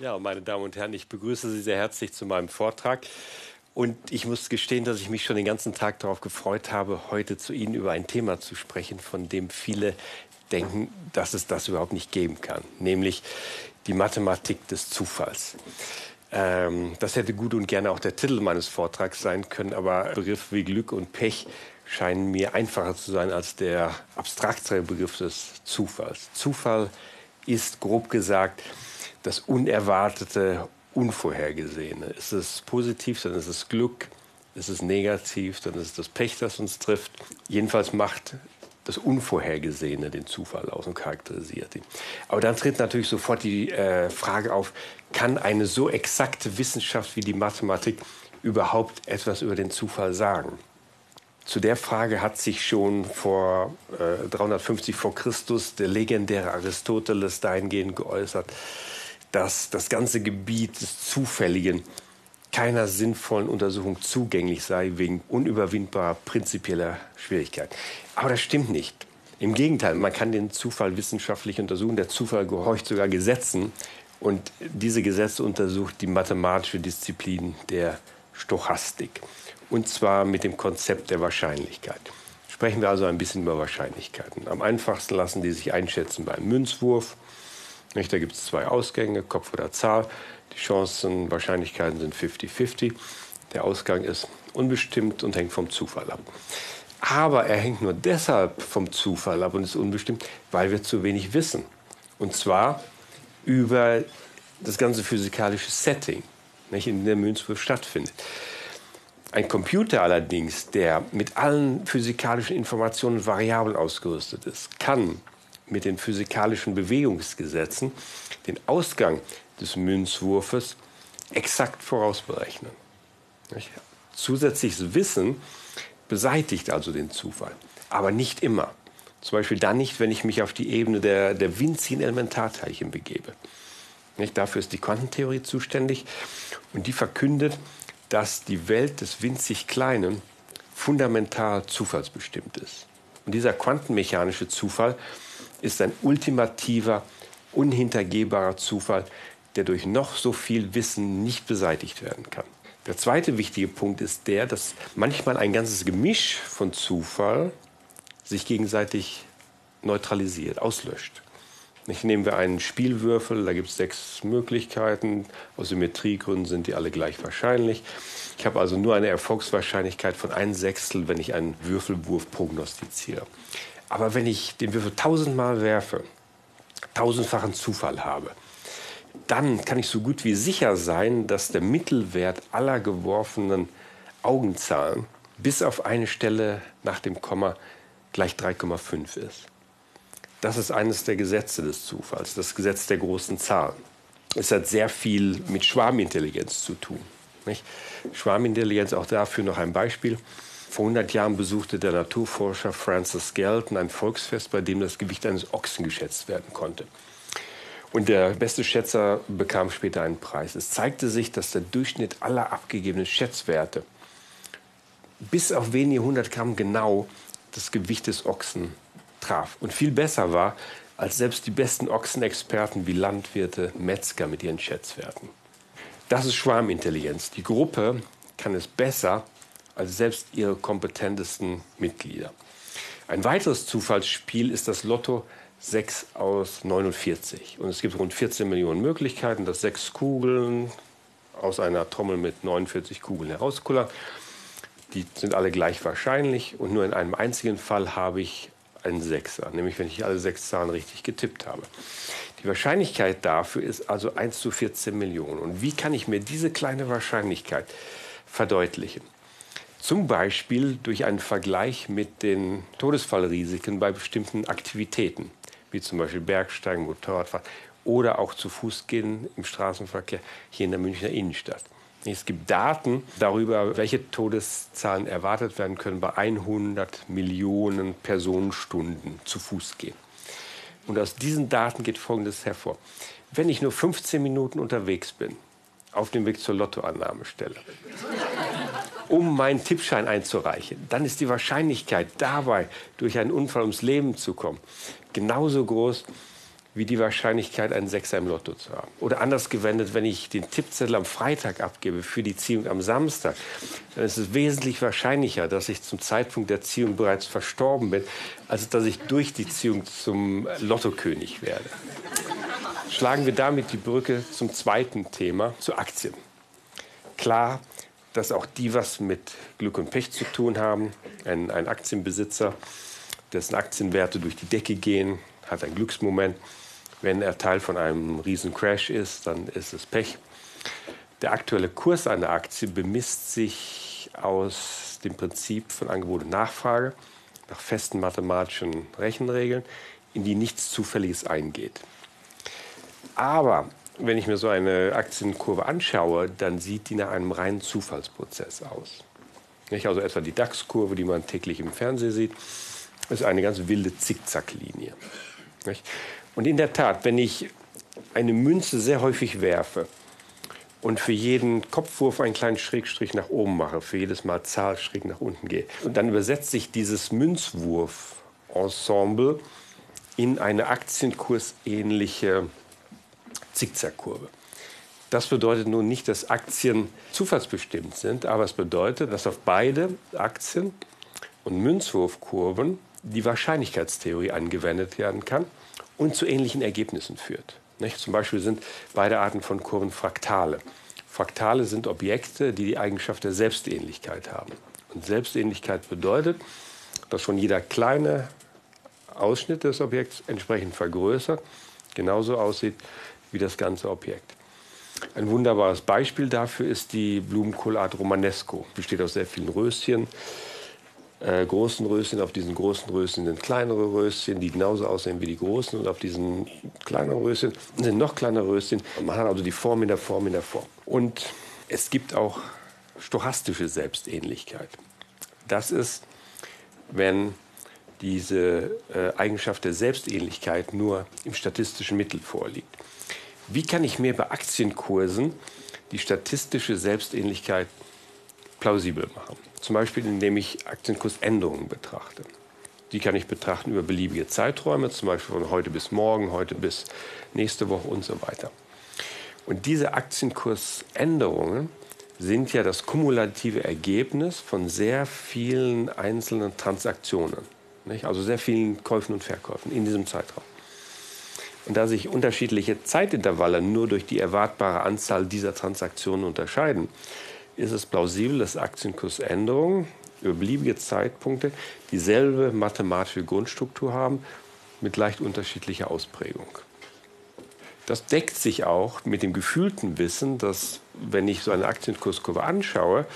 Ja, meine Damen und Herren, ich begrüße Sie sehr herzlich zu meinem Vortrag. Und ich muss gestehen, dass ich mich schon den ganzen Tag darauf gefreut habe, heute zu Ihnen über ein Thema zu sprechen, von dem viele denken, dass es das überhaupt nicht geben kann, nämlich die Mathematik des Zufalls. Ähm, das hätte gut und gerne auch der Titel meines Vortrags sein können, aber Begriffe wie Glück und Pech scheinen mir einfacher zu sein als der abstraktere Begriff des Zufalls. Zufall ist grob gesagt das Unerwartete, Unvorhergesehene. Ist es positiv, dann ist es Glück. Ist es negativ, dann ist es das Pech, das uns trifft. Jedenfalls macht das Unvorhergesehene den Zufall aus und charakterisiert ihn. Aber dann tritt natürlich sofort die äh, Frage auf, kann eine so exakte Wissenschaft wie die Mathematik überhaupt etwas über den Zufall sagen? Zu der Frage hat sich schon vor äh, 350 vor Christus der legendäre Aristoteles dahingehend geäußert, dass das ganze Gebiet des Zufälligen keiner sinnvollen Untersuchung zugänglich sei wegen unüberwindbarer prinzipieller Schwierigkeiten. Aber das stimmt nicht. Im Gegenteil, man kann den Zufall wissenschaftlich untersuchen. Der Zufall gehorcht sogar Gesetzen. Und diese Gesetze untersucht die mathematische Disziplin der Stochastik und zwar mit dem Konzept der Wahrscheinlichkeit. Sprechen wir also ein bisschen über Wahrscheinlichkeiten. Am einfachsten lassen die sich einschätzen beim Münzwurf. Nicht, da gibt es zwei Ausgänge, Kopf oder Zahl. Die Chancen, Wahrscheinlichkeiten sind 50-50. Der Ausgang ist unbestimmt und hängt vom Zufall ab. Aber er hängt nur deshalb vom Zufall ab und ist unbestimmt, weil wir zu wenig wissen. Und zwar über das ganze physikalische Setting, nicht, in dem der Münzwurf stattfindet. Ein Computer allerdings, der mit allen physikalischen Informationen variabel ausgerüstet ist, kann mit den physikalischen Bewegungsgesetzen den Ausgang des Münzwurfes exakt vorausberechnen. Zusätzliches Wissen beseitigt also den Zufall, aber nicht immer. Zum Beispiel dann nicht, wenn ich mich auf die Ebene der, der winzigen Elementarteilchen begebe. Nicht? Dafür ist die Quantentheorie zuständig und die verkündet, dass die Welt des winzig Kleinen fundamental zufallsbestimmt ist. Und dieser quantenmechanische Zufall ist ein ultimativer, unhintergehbarer Zufall, der durch noch so viel Wissen nicht beseitigt werden kann. Der zweite wichtige Punkt ist der, dass manchmal ein ganzes Gemisch von Zufall sich gegenseitig neutralisiert, auslöscht. Nicht, nehmen wir einen Spielwürfel, da gibt es sechs Möglichkeiten. Aus Symmetriegründen sind die alle gleich wahrscheinlich. Ich habe also nur eine Erfolgswahrscheinlichkeit von ein Sechstel, wenn ich einen Würfelwurf prognostiziere. Aber wenn ich den Würfel tausendmal werfe, tausendfachen Zufall habe, dann kann ich so gut wie sicher sein, dass der Mittelwert aller geworfenen Augenzahlen bis auf eine Stelle nach dem Komma gleich 3,5 ist. Das ist eines der Gesetze des Zufalls, das Gesetz der großen Zahlen. Es hat sehr viel mit Schwarmintelligenz zu tun. Nicht? Schwarmintelligenz, auch dafür noch ein Beispiel. Vor 100 Jahren besuchte der Naturforscher Francis Galton ein Volksfest, bei dem das Gewicht eines Ochsen geschätzt werden konnte. Und der beste Schätzer bekam später einen Preis. Es zeigte sich, dass der Durchschnitt aller abgegebenen Schätzwerte bis auf wenige hundert Gramm genau das Gewicht des Ochsen traf und viel besser war als selbst die besten Ochsenexperten wie Landwirte, Metzger mit ihren Schätzwerten. Das ist Schwarmintelligenz. Die Gruppe kann es besser als selbst ihre kompetentesten Mitglieder. Ein weiteres Zufallsspiel ist das Lotto 6 aus 49. Und es gibt rund 14 Millionen Möglichkeiten, dass sechs Kugeln aus einer Trommel mit 49 Kugeln herauskullern. Die sind alle gleich wahrscheinlich und nur in einem einzigen Fall habe ich ein Sechser, nämlich wenn ich alle sechs Zahlen richtig getippt habe. Die Wahrscheinlichkeit dafür ist also 1 zu 14 Millionen. Und wie kann ich mir diese kleine Wahrscheinlichkeit verdeutlichen? Zum Beispiel durch einen Vergleich mit den Todesfallrisiken bei bestimmten Aktivitäten, wie zum Beispiel Bergsteigen, Motorradfahren oder auch zu Fuß gehen im Straßenverkehr hier in der Münchner Innenstadt. Es gibt Daten darüber, welche Todeszahlen erwartet werden können bei 100 Millionen Personenstunden zu Fuß gehen. Und aus diesen Daten geht Folgendes hervor. Wenn ich nur 15 Minuten unterwegs bin, auf dem Weg zur Lottoannahmestelle, um meinen Tippschein einzureichen, dann ist die Wahrscheinlichkeit dabei, durch einen Unfall ums Leben zu kommen, genauso groß wie die Wahrscheinlichkeit, einen Sechser im Lotto zu haben. Oder anders gewendet, wenn ich den Tippzettel am Freitag abgebe für die Ziehung am Samstag, dann ist es wesentlich wahrscheinlicher, dass ich zum Zeitpunkt der Ziehung bereits verstorben bin, als dass ich durch die Ziehung zum Lottokönig werde. Schlagen wir damit die Brücke zum zweiten Thema, zu Aktien. Klar, dass auch die was mit Glück und Pech zu tun haben. Ein, ein Aktienbesitzer, dessen Aktienwerte durch die Decke gehen, hat ein Glücksmoment. Wenn er Teil von einem riesen Crash ist, dann ist es Pech. Der aktuelle Kurs einer Aktie bemisst sich aus dem Prinzip von Angebot und Nachfrage nach festen mathematischen Rechenregeln, in die nichts Zufälliges eingeht. Aber wenn ich mir so eine Aktienkurve anschaue, dann sieht die nach einem reinen Zufallsprozess aus. Nicht? Also etwa die DAX-Kurve, die man täglich im Fernsehen sieht, ist eine ganz wilde Zickzacklinie. Und in der Tat, wenn ich eine Münze sehr häufig werfe und für jeden Kopfwurf einen kleinen Schrägstrich nach oben mache, für jedes Mal Zahl schräg nach unten gehe, und dann übersetzt sich dieses Münzwurf-Ensemble in eine aktienkursähnliche Zickzackkurve. Das bedeutet nun nicht, dass Aktien zufallsbestimmt sind, aber es bedeutet, dass auf beide Aktien und Münzwurfkurven die Wahrscheinlichkeitstheorie angewendet werden kann und zu ähnlichen Ergebnissen führt. Nicht? Zum Beispiel sind beide Arten von Kurven Fraktale. Fraktale sind Objekte, die die Eigenschaft der Selbstähnlichkeit haben. Und Selbstähnlichkeit bedeutet, dass schon jeder kleine Ausschnitt des Objekts entsprechend vergrößert genauso aussieht wie das ganze Objekt. Ein wunderbares Beispiel dafür ist die Blumenkohlart Romanesco. Besteht aus sehr vielen Röschen, äh, großen Röschen. Auf diesen großen Röschen sind kleinere Röschen, die genauso aussehen wie die großen. Und auf diesen kleineren Röschen sind noch kleinere Röschen. Man hat also die Form in der Form in der Form. Und es gibt auch stochastische Selbstähnlichkeit. Das ist, wenn diese äh, Eigenschaft der Selbstähnlichkeit nur im statistischen Mittel vorliegt. Wie kann ich mir bei Aktienkursen die statistische Selbstähnlichkeit plausibel machen? Zum Beispiel, indem ich Aktienkursänderungen betrachte. Die kann ich betrachten über beliebige Zeiträume, zum Beispiel von heute bis morgen, heute bis nächste Woche und so weiter. Und diese Aktienkursänderungen sind ja das kumulative Ergebnis von sehr vielen einzelnen Transaktionen. Nicht? Also sehr vielen Käufen und Verkäufen in diesem Zeitraum. Und da sich unterschiedliche Zeitintervalle nur durch die erwartbare Anzahl dieser Transaktionen unterscheiden, ist es plausibel, dass Aktienkursänderungen über beliebige Zeitpunkte dieselbe mathematische Grundstruktur haben mit leicht unterschiedlicher Ausprägung. Das deckt sich auch mit dem gefühlten Wissen, dass wenn ich so eine Aktienkurskurve anschaue,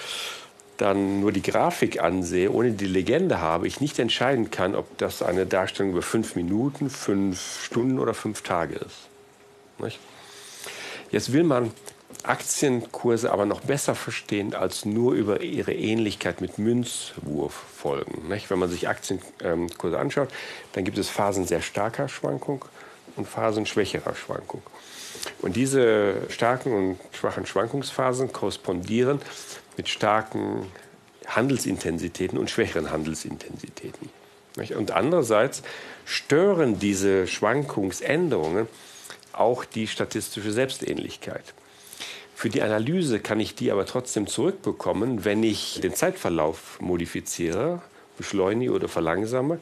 dann nur die Grafik ansehe, ohne die Legende habe, ich nicht entscheiden kann, ob das eine Darstellung über fünf Minuten, fünf Stunden oder fünf Tage ist. Nicht? Jetzt will man Aktienkurse aber noch besser verstehen als nur über ihre Ähnlichkeit mit Münzwurffolgen. Wenn man sich Aktienkurse anschaut, dann gibt es Phasen sehr starker Schwankung und Phasen schwächerer Schwankung. Und diese starken und schwachen Schwankungsphasen korrespondieren mit starken Handelsintensitäten und schwächeren Handelsintensitäten. Und andererseits stören diese Schwankungsänderungen auch die statistische Selbstähnlichkeit. Für die Analyse kann ich die aber trotzdem zurückbekommen, wenn ich den Zeitverlauf modifiziere, beschleunige oder verlangsame,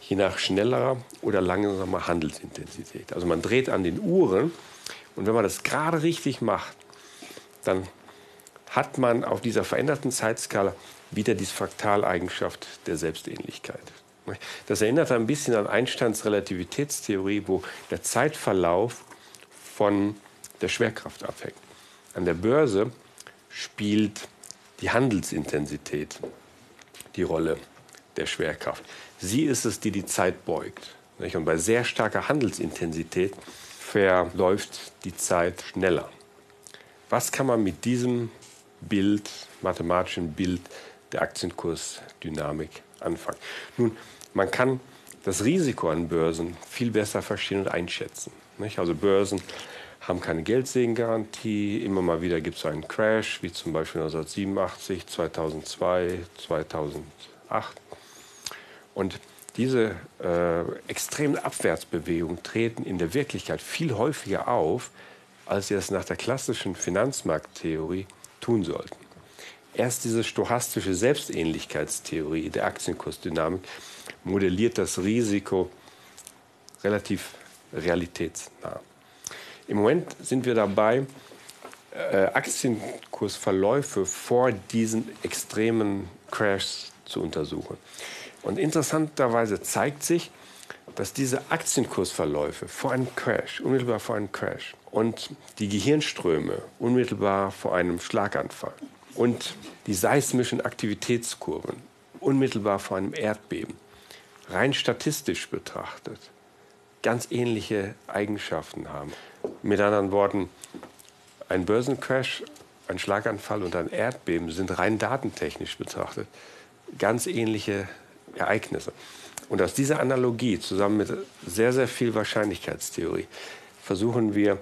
je nach schnellerer oder langsamer Handelsintensität. Also man dreht an den Uhren und wenn man das gerade richtig macht, dann hat man auf dieser veränderten Zeitskala wieder diese Fraktaleigenschaft der Selbstähnlichkeit. Das erinnert ein bisschen an Einsteins Relativitätstheorie, wo der Zeitverlauf von der Schwerkraft abhängt. An der Börse spielt die Handelsintensität die Rolle der Schwerkraft. Sie ist es, die die Zeit beugt. Und bei sehr starker Handelsintensität verläuft die Zeit schneller. Was kann man mit diesem Bild, mathematischen Bild der Aktienkursdynamik anfangen? Nun, man kann das Risiko an Börsen viel besser verstehen und einschätzen. Also Börsen haben keine Geldsegengarantie. Immer mal wieder gibt es einen Crash, wie zum Beispiel 1987, 2002, 2008. Und Diese äh, extremen Abwärtsbewegungen treten in der Wirklichkeit viel häufiger auf, als sie es nach der klassischen Finanzmarkttheorie tun sollten. Erst diese stochastische Selbstähnlichkeitstheorie der Aktienkursdynamik modelliert das Risiko relativ realitätsnah. Im Moment sind wir dabei, äh, Aktienkursverläufe vor diesen extremen Crashs zu untersuchen. Und interessanterweise zeigt sich, dass diese Aktienkursverläufe vor einem Crash, unmittelbar vor einem Crash und die Gehirnströme unmittelbar vor einem Schlaganfall und die seismischen Aktivitätskurven unmittelbar vor einem Erdbeben rein statistisch betrachtet ganz ähnliche Eigenschaften haben. Mit anderen Worten, ein Börsencrash, ein Schlaganfall und ein Erdbeben sind rein datentechnisch betrachtet ganz ähnliche Ereignisse. Und aus dieser Analogie zusammen mit sehr, sehr viel Wahrscheinlichkeitstheorie versuchen wir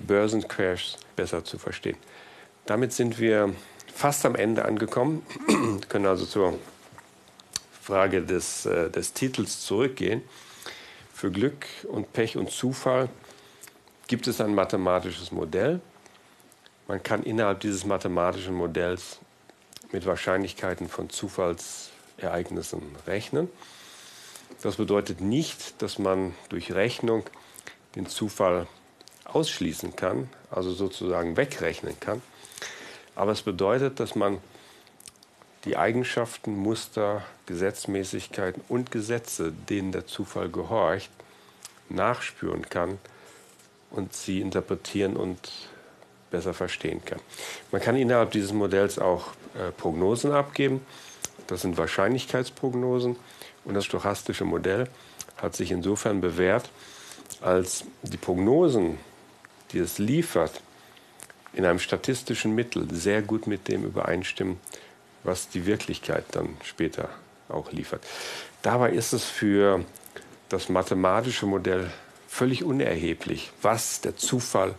Börsencrashs besser zu verstehen. Damit sind wir fast am Ende angekommen, wir können also zur Frage des, äh, des Titels zurückgehen. Für Glück und Pech und Zufall gibt es ein mathematisches Modell. Man kann innerhalb dieses mathematischen Modells mit Wahrscheinlichkeiten von Zufallsereignissen rechnen. Das bedeutet nicht, dass man durch Rechnung den Zufall ausschließen kann, also sozusagen wegrechnen kann. Aber es bedeutet, dass man die Eigenschaften, Muster, Gesetzmäßigkeiten und Gesetze, denen der Zufall gehorcht, nachspüren kann und sie interpretieren und besser verstehen kann. Man kann innerhalb dieses Modells auch äh, Prognosen abgeben. Das sind Wahrscheinlichkeitsprognosen. Und das stochastische Modell hat sich insofern bewährt, als die Prognosen, die es liefert, in einem statistischen Mittel sehr gut mit dem übereinstimmen, was die Wirklichkeit dann später auch liefert. Dabei ist es für das mathematische Modell völlig unerheblich, was der Zufall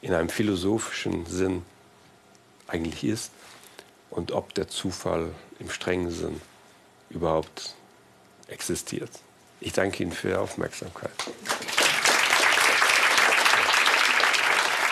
in einem philosophischen Sinn eigentlich ist und ob der Zufall im strengen Sinn überhaupt existiert. Ich danke Ihnen für Ihre Aufmerksamkeit.